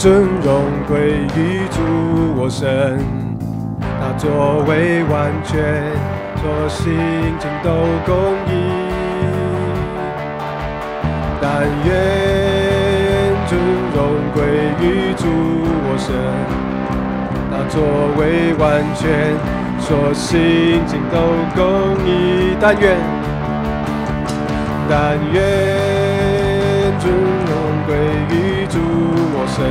尊荣归于主我神，他作为完全，做心尽都公义。但愿尊荣归于主我神，他作为完全，做心尽都公义。但愿，但愿尊荣归神，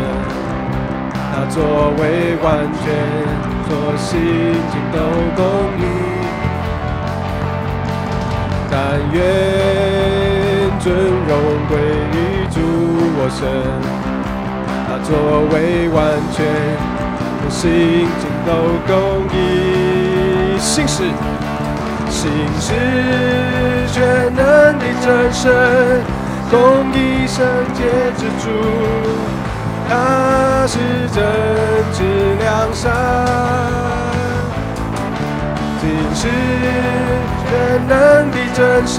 他作为完全，做心尽都公义。但愿尊荣归于主我神，他作为完全，心尽都公义。信使，信使全能的真神，公义圣洁之主，他是真知良善。尽是全能的真神，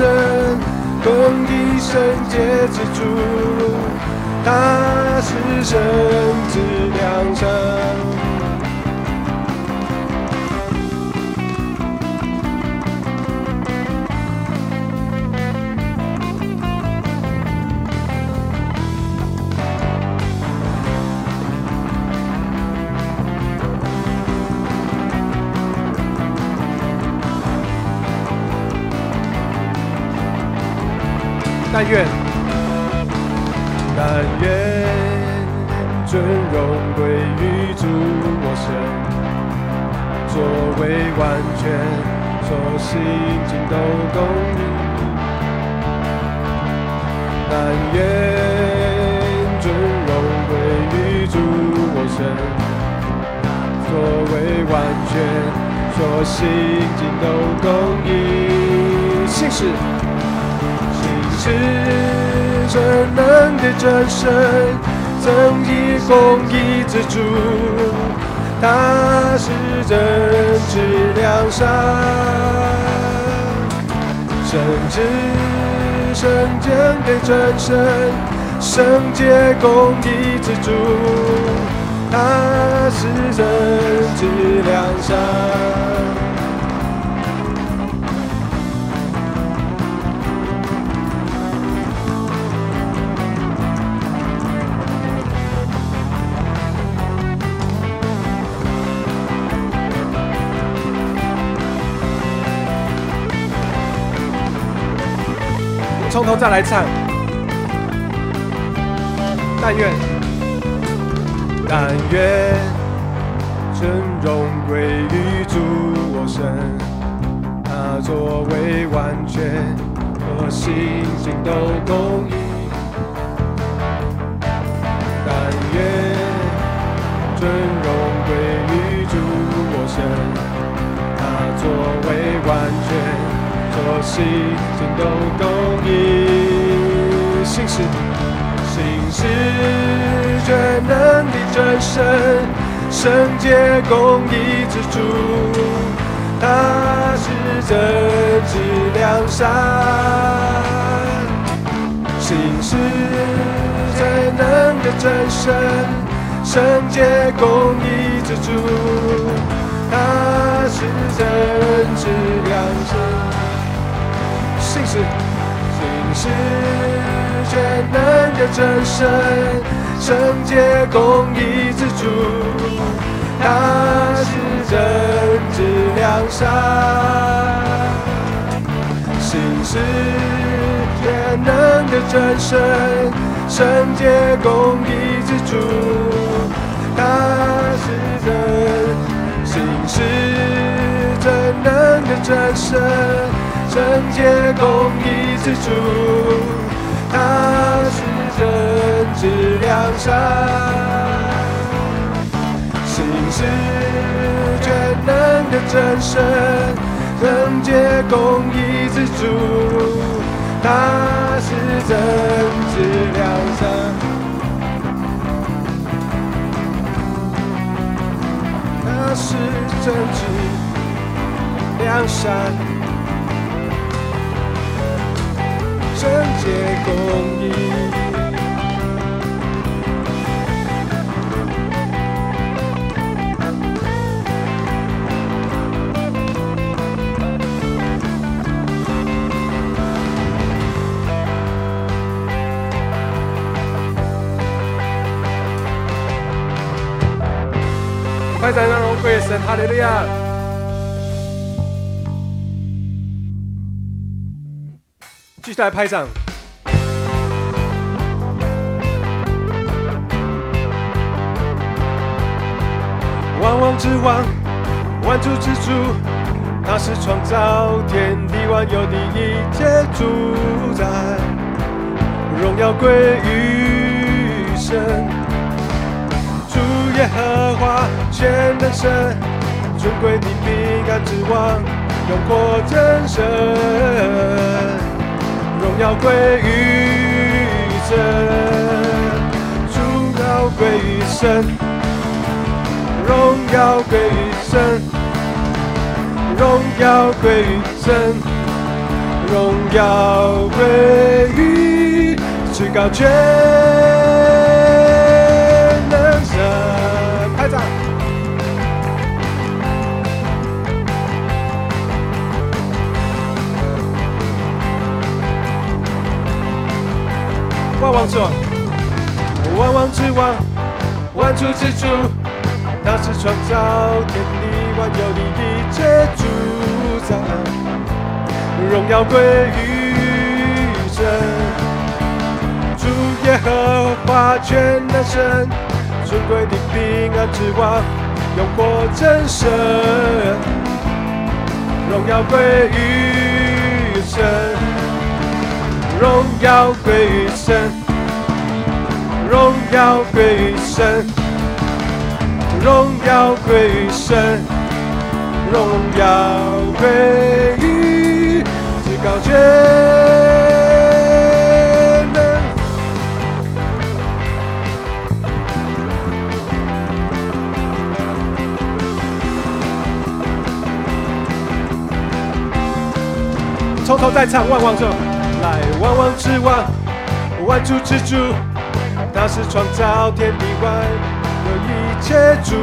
公义圣洁之主，他是真知良善。但愿，但愿尊荣归于主我神，作为完全，做心尽都公义。但愿尊荣归于主我神，作为完全，做心尽都公义。信使。是全能的真神，正义公义之主，他是真知良善，圣智圣洁的真神，圣洁公义之主，他是真知良善。从头再来唱。但愿，但愿尊荣归于主我神，他作为完全，我心尽都公义。心尽都公义，信使，信使全能的真神，圣洁公义之主，他是真知良善。信使全能的真神，圣洁公义之主，他是真知良善。信使，信使全能的真神，圣洁公义之主，他是真知良善。信使全能的真神，圣洁公义之主，他是真。信使全能的真神。圣洁公义之主，他是真知良善，心是全能的真神。圣洁公义之主，他是真知良善，他是真知良善。圣洁公义。快点让神，哈利路亚！继续来拍掌。万王之王，万主之主，他是创造天地万有的一切主宰，荣耀归于神。主耶和华全能神，尊贵的平安之王，永活真神，荣耀归于神，主要归于神，荣耀归于神，荣耀归于神，荣耀归于至高全。万万王之王，万王之王，万主之主，他是创造天地万有的一切主宰，荣耀归于神，主耶和华全能神，尊贵的平安之王，永活真神，荣耀归于神。荣耀归于神，荣耀归于神，荣耀归于神，荣耀归于至高全能。从头再唱，万王者。万王之王，万主之主，他是创造天地万有一切主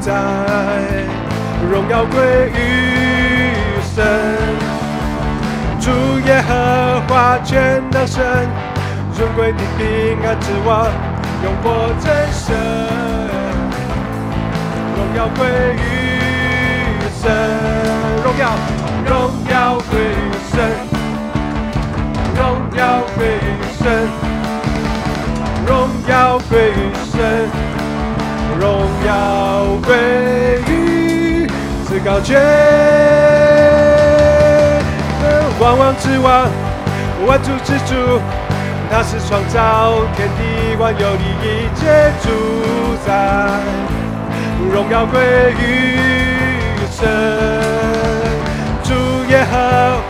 宰，荣耀归于神，主耶和华全能神，尊贵的平安之王，永活真神，荣耀归于神，荣耀，荣耀归于神。归于神，荣耀归于神，荣耀归于至高权万王之王，万主之主，他是创造天地万有的一切主宰，荣耀归于神，主耶和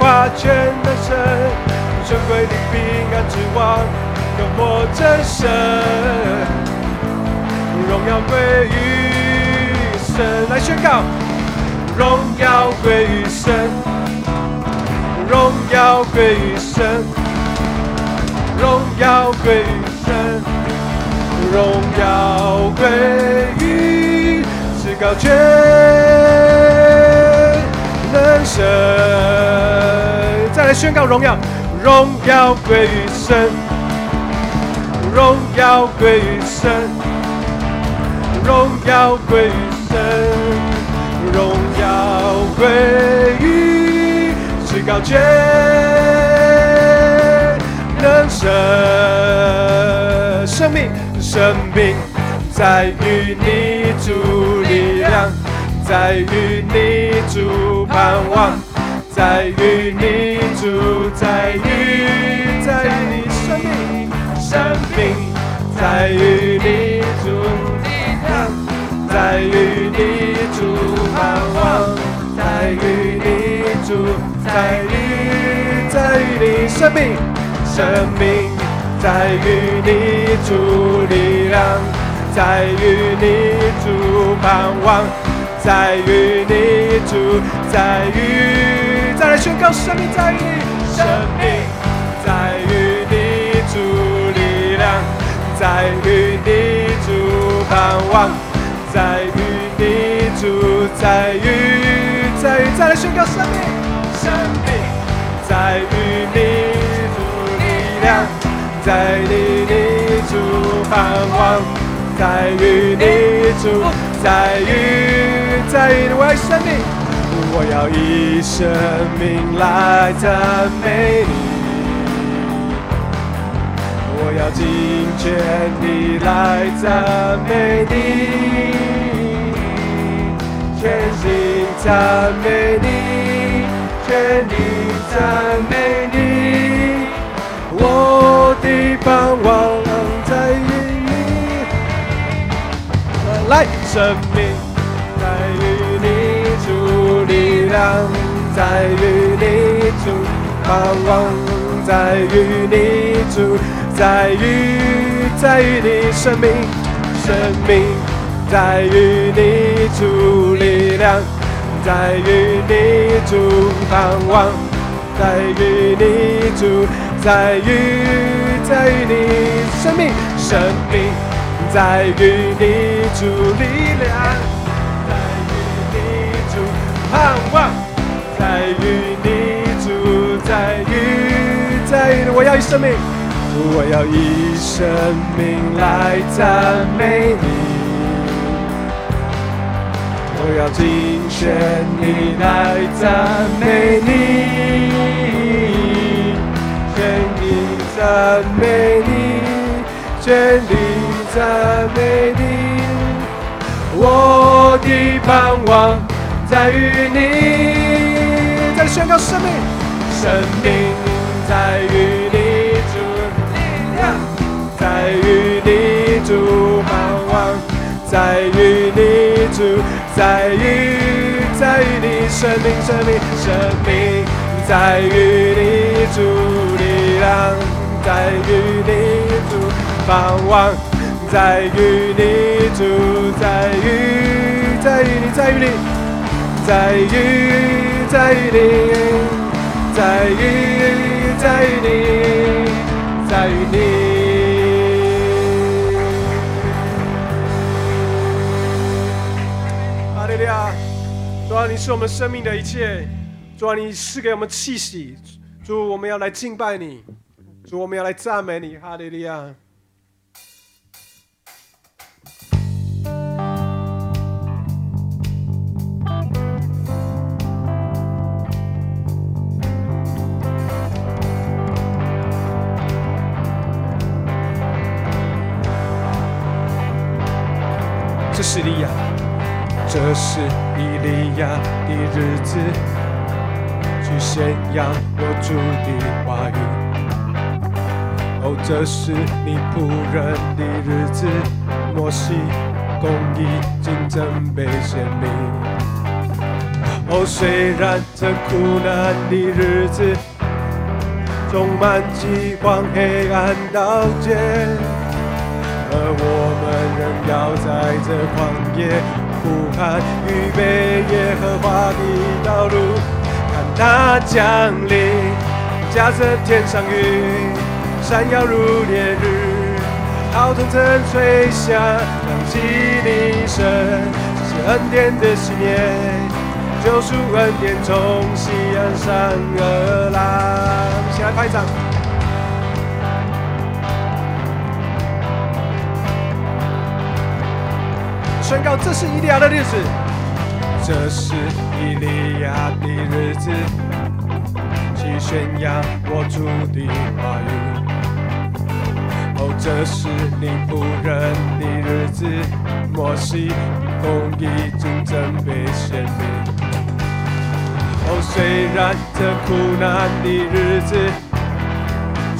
华全能神。尊贵的平安之王，永活真神，荣耀归于神。来宣告，荣耀归于神，荣耀归于神，荣耀归于神，荣耀归于至高全能神。再来宣告荣耀。荣耀归于神，荣耀归于神，荣耀归于神，荣耀归于至高全能神。生命，生命在于你主力量，在于你主盼望。在于你主，在于在于你生命，生命在于你主力量，在于你主盼望，在于你主，在于在于你生命，生命在于你主力量，在于你主盼望，在于你主，在于。再来宣告，生命在于你，生命在于你主力量，在于你主盼望，在于你主，在于在于再来宣告，生命，生命在于你主力量，在于你主盼望，在于你主，在于。在于你，我要生命，我要以生命来赞美你。我要尽全力来赞美你，全心赞美你，全力赞美你。我的盼望在于你，来，生命量，在于你主盼望在于你主。在于在于你生命，生命在于你主力量，在于你主盼望，在于你主，在于在于你生命，生命在于你主力量，盼望，在于你主，在于在于我要以生命。我要以生命来赞美你，我要尽全力来赞美你，全力赞美你，全力赞美你。我的盼望在于你，在宣告生命，生命在于你。主。力量在于你主。盼望，在于你主，在于在于你生命生命生命，在于你主。力量，在于你主。盼望，在于你主，在于在于你在于你，在于在于你，在于在于你，在于你。主啊，你是我们生命的一切；主啊，你是给我们气息；主，我们要来敬拜你；主，我们要来赞美你。哈利利亚！是以利亚的日子，去宣扬我主的话语。哦，这是你仆人的日子，摩西公义竞争被显明。哦，虽然这苦难的日子充满饥荒、黑暗、刀剑，而我们仍要在这旷野。呼喊预备耶和华的道路，看他降临，驾着天上云，闪耀如烈日，好同尘吹响，响起你声，这是恩典的信念，救赎恩典从西安山而来，起来拍掌。宣告这是以利亚的日子，这是以利亚的日子，去宣扬我主的话语。哦，这是你仆人的日子，摩西公义竞争被显明。哦，虽然这苦难的日子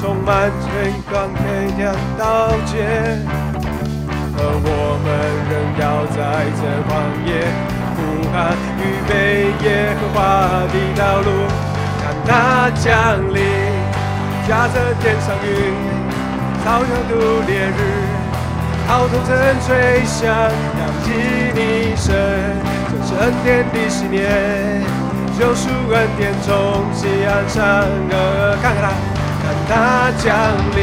充满天光黑暗刀剑。而我们仍要在这旷野呼喊，预备耶和华的道路，看他降临，驾着天上云，照耀度烈日，好同尘吹响，扬起你声，这是恩典的信念，救赎恩典从西安山而看看他，看他降临，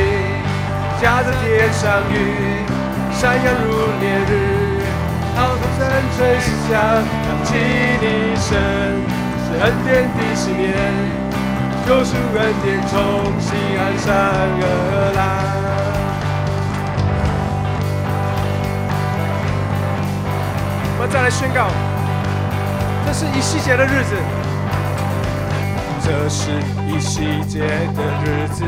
驾着天上云。闪耀如烈日，好风声吹响，扬起你声，是恩典的信念，救赎恩典从西岸上而来。我们再来宣告，这是一细节的日子，这是一细节的日子，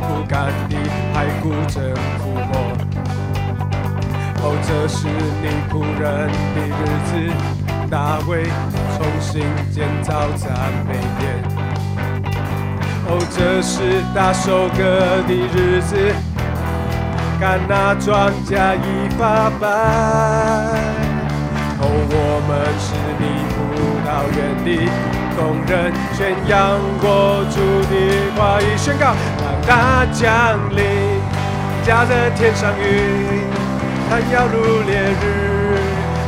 不甘的还顾着抚摸。哦，这是你仆人的日子，大卫重新建造赞美殿。哦，这是大收割的日子，看那庄稼已发白。哦，我们是你葡萄园的工人，宣扬国主的话语，宣告让大降临，驾着天上云，弹摇如烈日，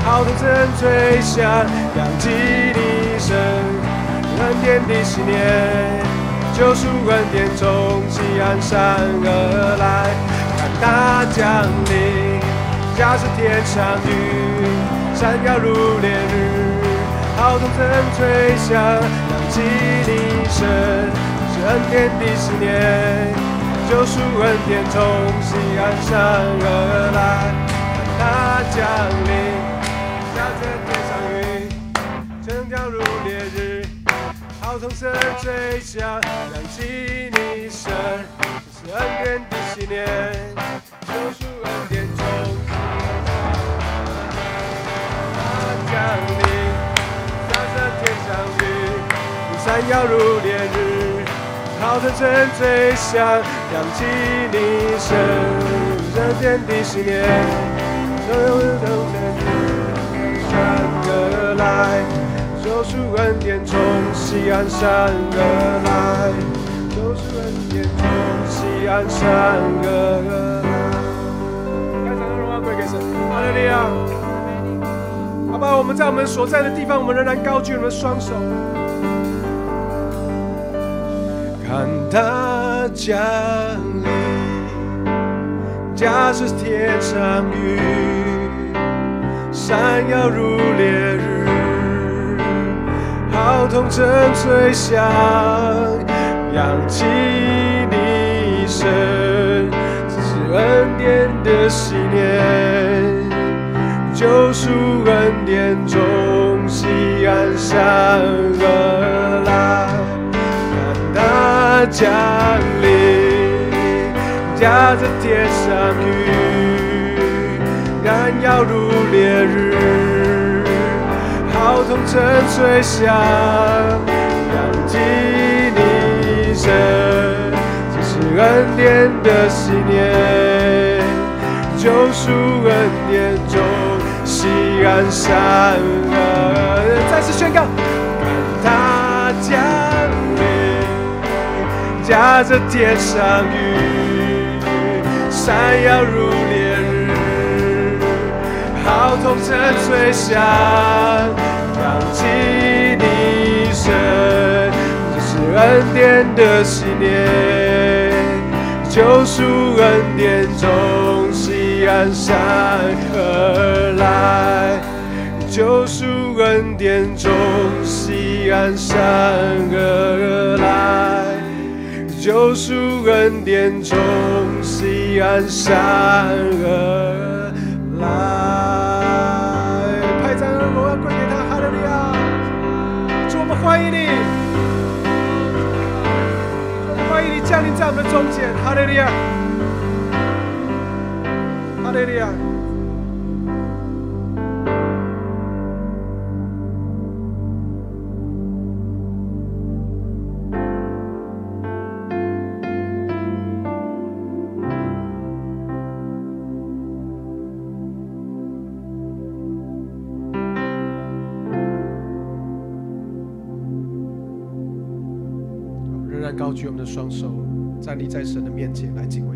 号筒声吹响，扬起的声，恩典的信念，救赎恩典从西安山而来，看大降临，驾着天上云。闪耀如烈日，号筒声吹响，扬起你声，是恩典的信念，救赎恩典从西安山而来，降临，下着天上雨，升降如烈日，号筒声吹响，扬起你声，是恩典的十年，救赎恩典从。降临，下着天上雨，闪耀如烈日，号声声吹响，扬起你声，这天地十年，所有的都在你山而来，救赎恩典从西安山而来，救赎恩典从西安山而来。该唱荣耀归给神，哈利路亚。好吧，我们在我们所在的地方，我们仍然高举我们的双手，看他降临，家是天上雨，闪耀如烈日，号筒声吹响，扬起你声，这是恩典的信念。救赎恩典从西安山而来，看它降临，驾着天上雨，燃耀如烈日，号筒声吹响，扬起你声，这是恩典的信念，救赎恩典中。西安山河，再次宣告，看它降临，驾着天上雨，闪耀如烈日，号筒声吹响，扬起你声，这是恩典的信念，救赎恩典中。西安山而来，救赎恩典中；西安山而来，救赎恩典中；西安山而来。拍掌而我要归给他，哈利路亚！主，我们欢迎你，欢迎你降临在我们中间，哈利路亚！哈利仍然举我们的双手，站立在神的面前来敬畏。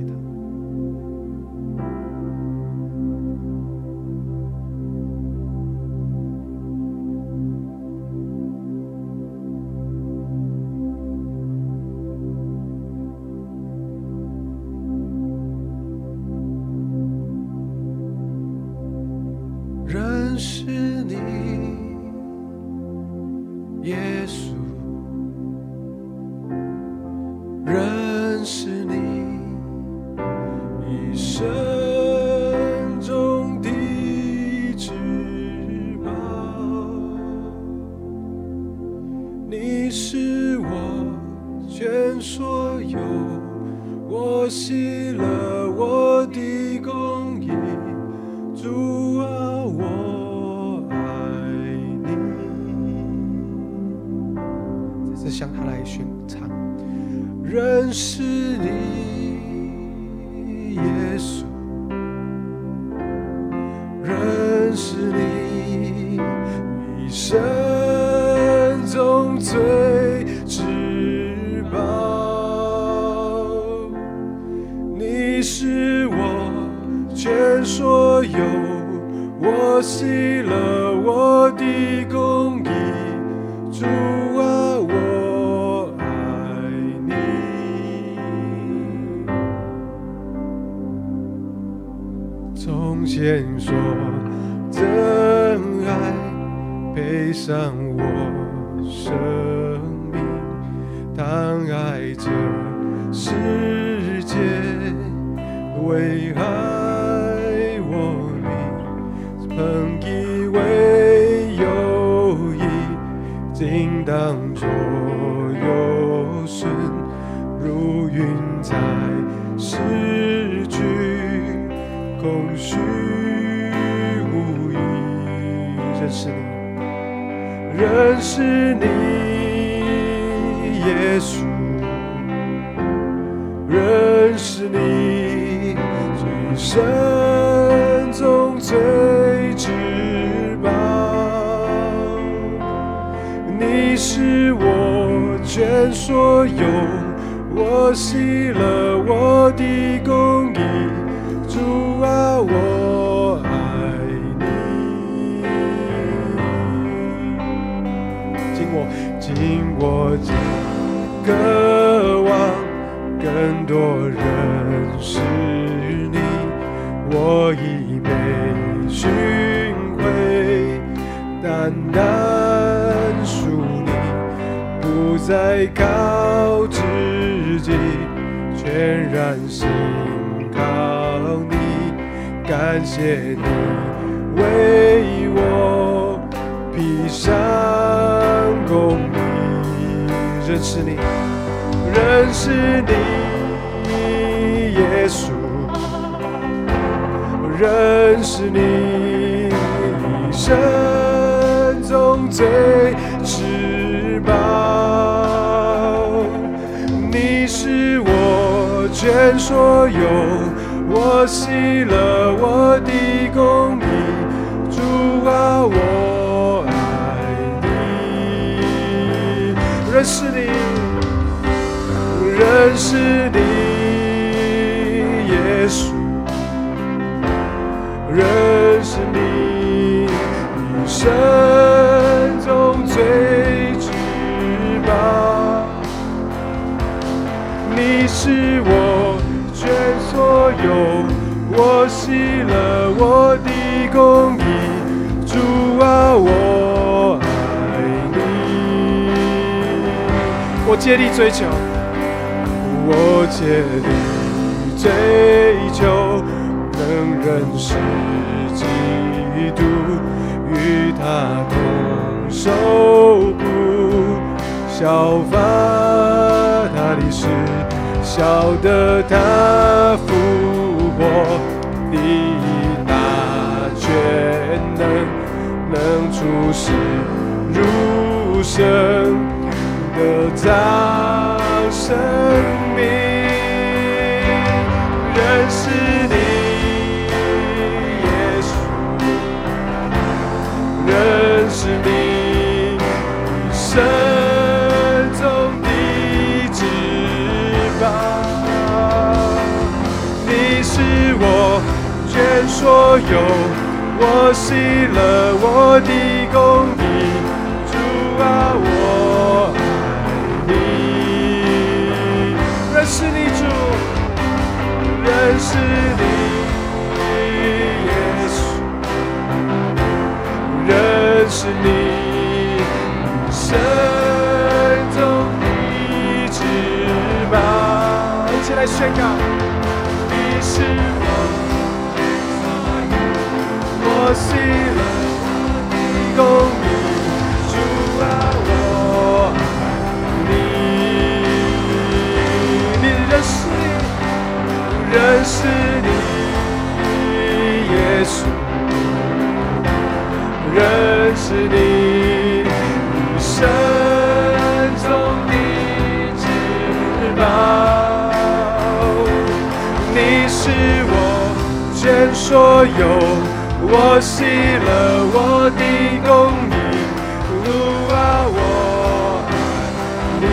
所有，我喜乐我的公义。主啊，我爱你。今我，今我将渴望更多认识你，我已没寻在靠自己，全然信靠你，感谢你为我披上公义，认识你，认识你，耶稣，认识你，一生中最全所有，我喜乐我的公义，主啊，我爱你，认识你，认识你，耶稣，认识你，一生中最你是我全所有，我喜乐我的公义，主啊，我爱你。我竭力追求，我竭力追求，能认识基督，与他同受苦，效法他的事，晓得他复活以大全能，能出世？入生，得造生命，认所有，我喜乐我的公义，主啊，我爱你。认识你，主，认识你，耶稣。认识你，神中的翅膀。一起来宣告，我喜乐的公义，主啊，我爱你。认识你，认识你耶稣，认识你，生中的至宝，你是我全所有。我熄了我的公义，主啊，我爱你，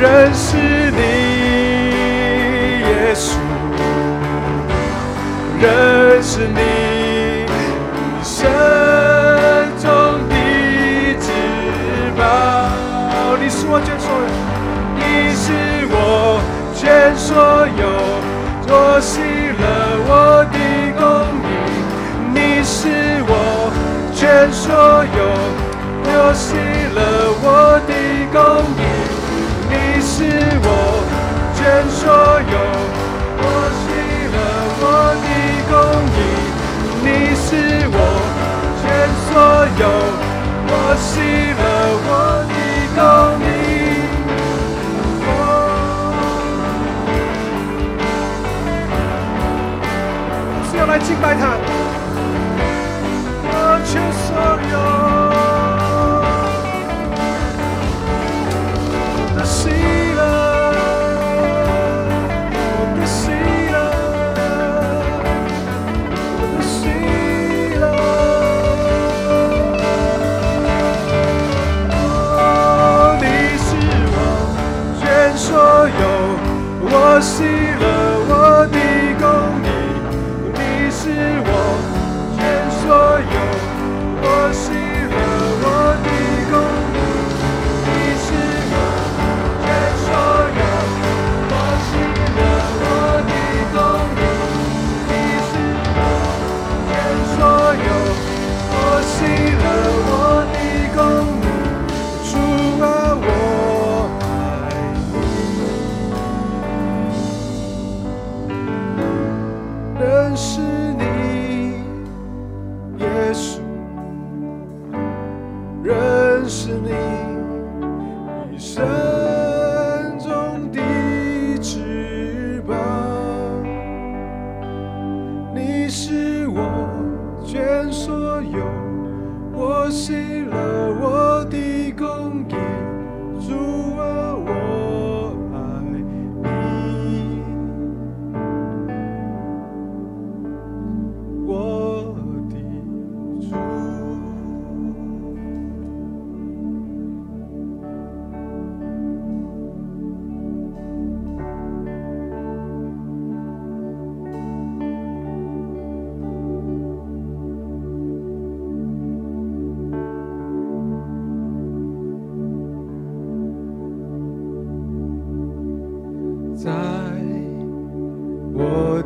认识你，耶稣，认识你，生中的至宝，你是我全所有，你是我全所有。我熄了我的公义，你是我全所有。我熄了我的公义，你是我全所有。我熄了我的公义，你是我全所有。我熄了我的公义。要来敬拜他。我却所有的喜乐，我的喜乐，我的喜乐。哦，你是我全所有，我喜乐。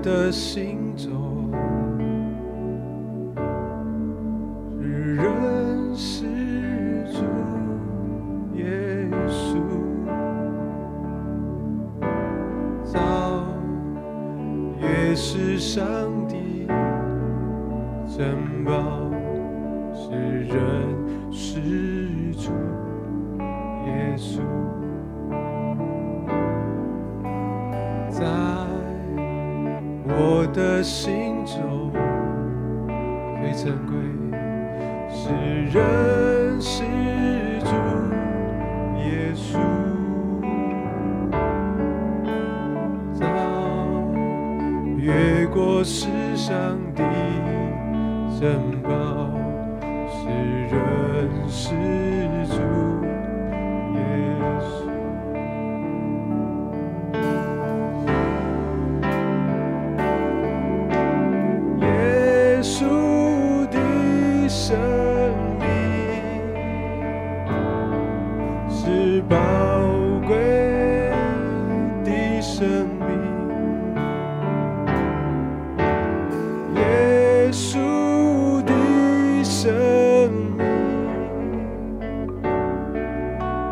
的心中，认识主耶稣，早也是上帝的心中最珍贵是人。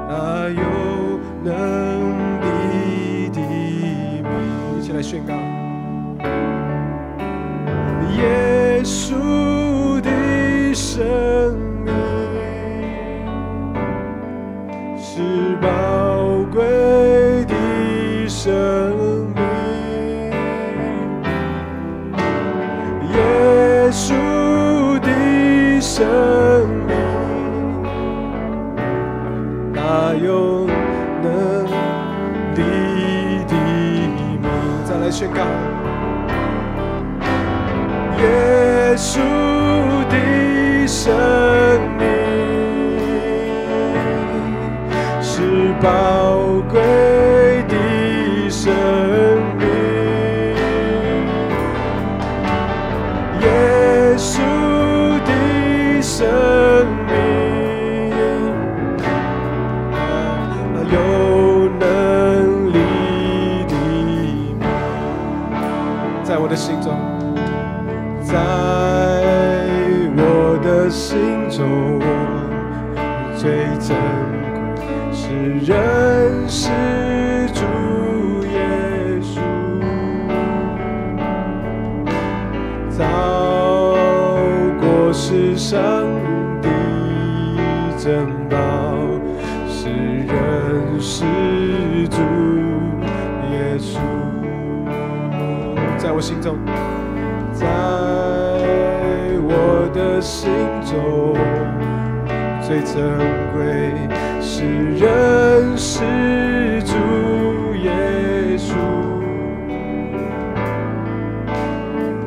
啊有能比地一起来宣告。耶稣的神。珍宝，是人是主耶稣，在我心中，在我的心中，最珍贵是人是主耶稣。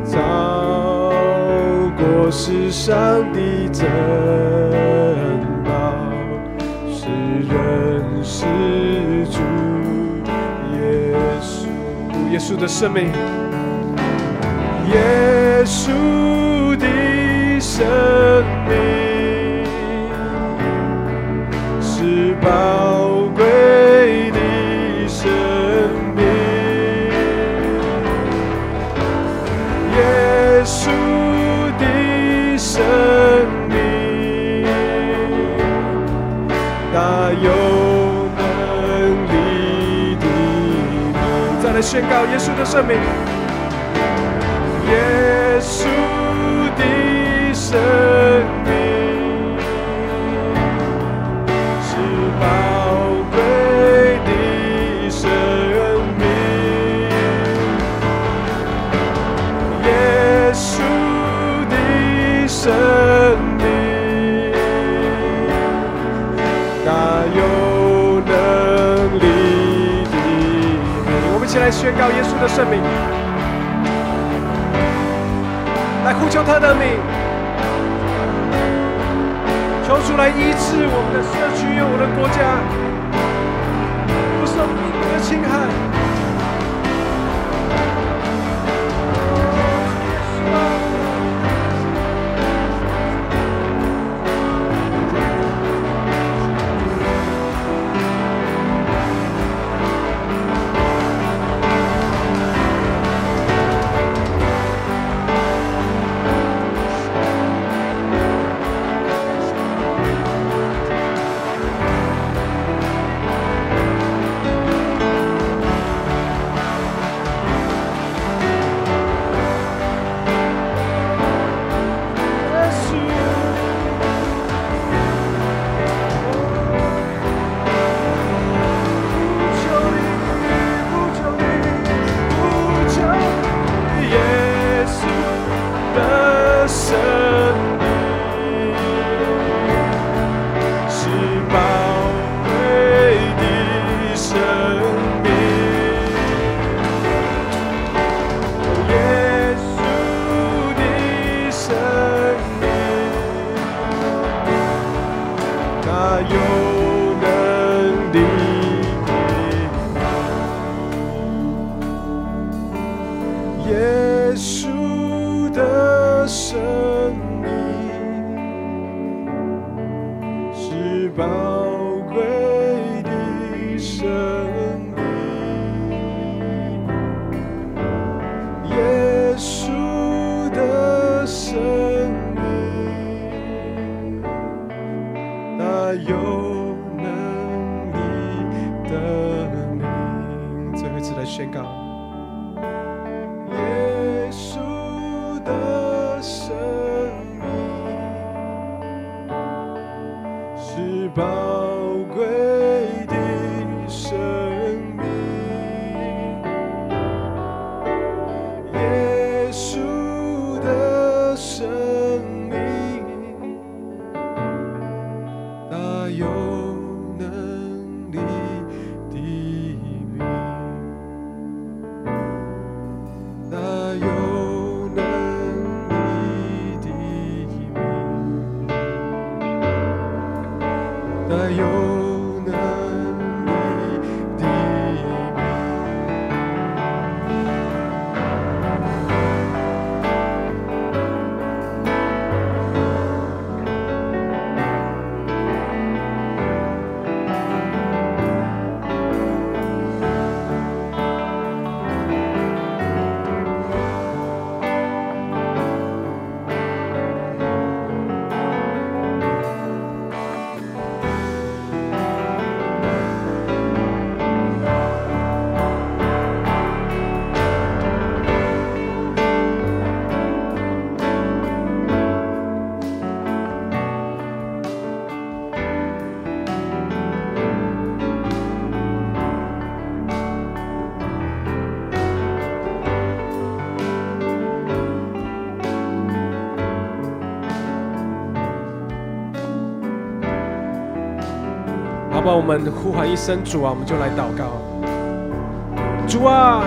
超过世上的真。耶稣的生命，耶稣的生命是宝。耶稣的圣名，耶好，我们呼喊一声主啊，我们就来祷告。主啊，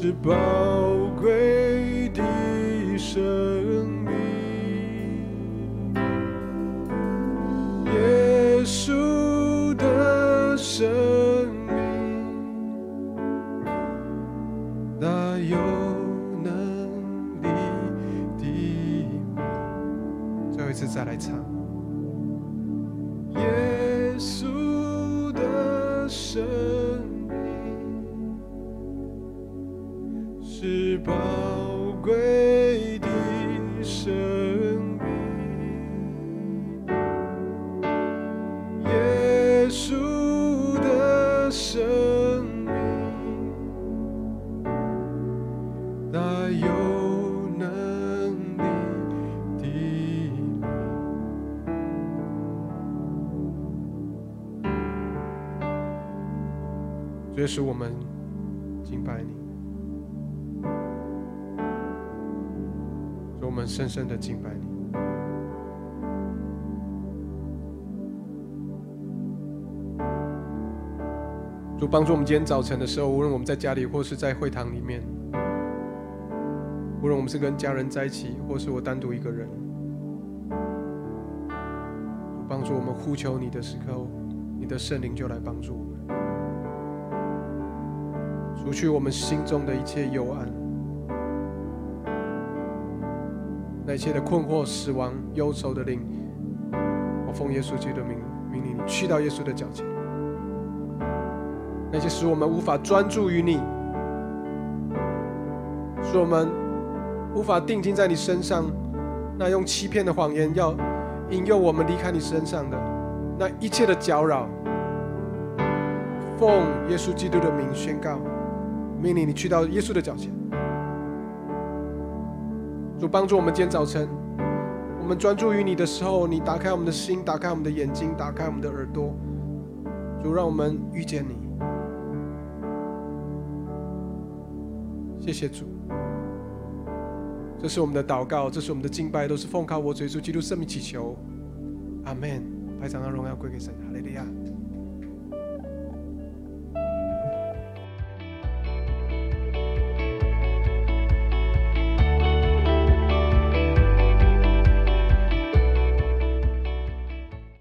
是宝贵的生，使，我们敬拜你，使我们深深的敬拜你。主帮助我们今天早晨的时候，无论我们在家里或是在会堂里面，无论我们是跟家人在一起，或是我单独一个人，主帮助我们呼求你的时候，你的圣灵就来帮助我们，除去我们心中的一切幽暗，那一切的困惑、死亡、忧愁的灵，我奉耶稣基督的名命令你去到耶稣的脚前，那些使我们无法专注于你，使我们。无法定睛在你身上，那用欺骗的谎言要引诱我们离开你身上的那一切的搅扰，奉耶稣基督的名宣告，命令你去到耶稣的脚前。主帮助我们今天早晨，我们专注于你的时候，你打开我们的心，打开我们的眼睛，打开我们的耳朵，主让我们遇见你。谢谢主。这是我们的祷告，这是我们的敬拜，都是奉靠我主耶稣基督圣名祈求，阿门。排场的荣耀归给神，哈利路亚。